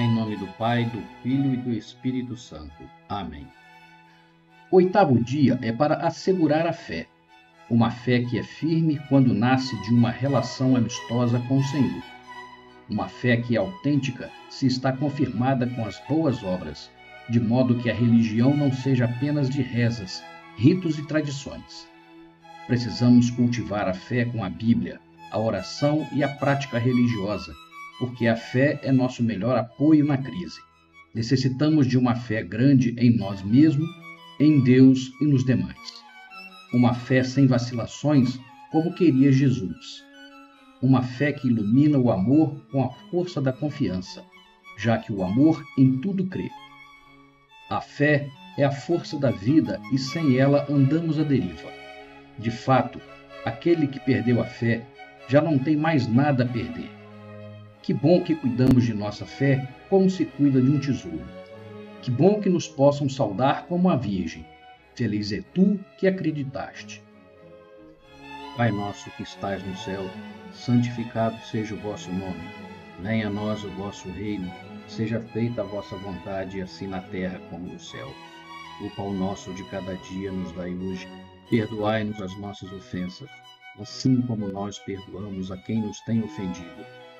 Em nome do Pai, do Filho e do Espírito Santo. Amém. Oitavo dia é para assegurar a fé. Uma fé que é firme quando nasce de uma relação amistosa com o Senhor. Uma fé que é autêntica se está confirmada com as boas obras, de modo que a religião não seja apenas de rezas, ritos e tradições. Precisamos cultivar a fé com a Bíblia, a oração e a prática religiosa porque a fé é nosso melhor apoio na crise. Necessitamos de uma fé grande em nós mesmos, em Deus e nos demais. Uma fé sem vacilações, como queria Jesus. Uma fé que ilumina o amor com a força da confiança, já que o amor em tudo crê. A fé é a força da vida e sem ela andamos à deriva. De fato, aquele que perdeu a fé já não tem mais nada a perder. Que bom que cuidamos de nossa fé como se cuida de um tesouro. Que bom que nos possam saudar como a Virgem. Feliz é tu que acreditaste. Pai nosso que estais no céu, santificado seja o vosso nome. Venha a nós o vosso reino. Seja feita a vossa vontade, assim na terra como no céu. O pão nosso de cada dia nos dai hoje. Perdoai-nos as nossas ofensas, assim como nós perdoamos a quem nos tem ofendido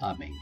Amém.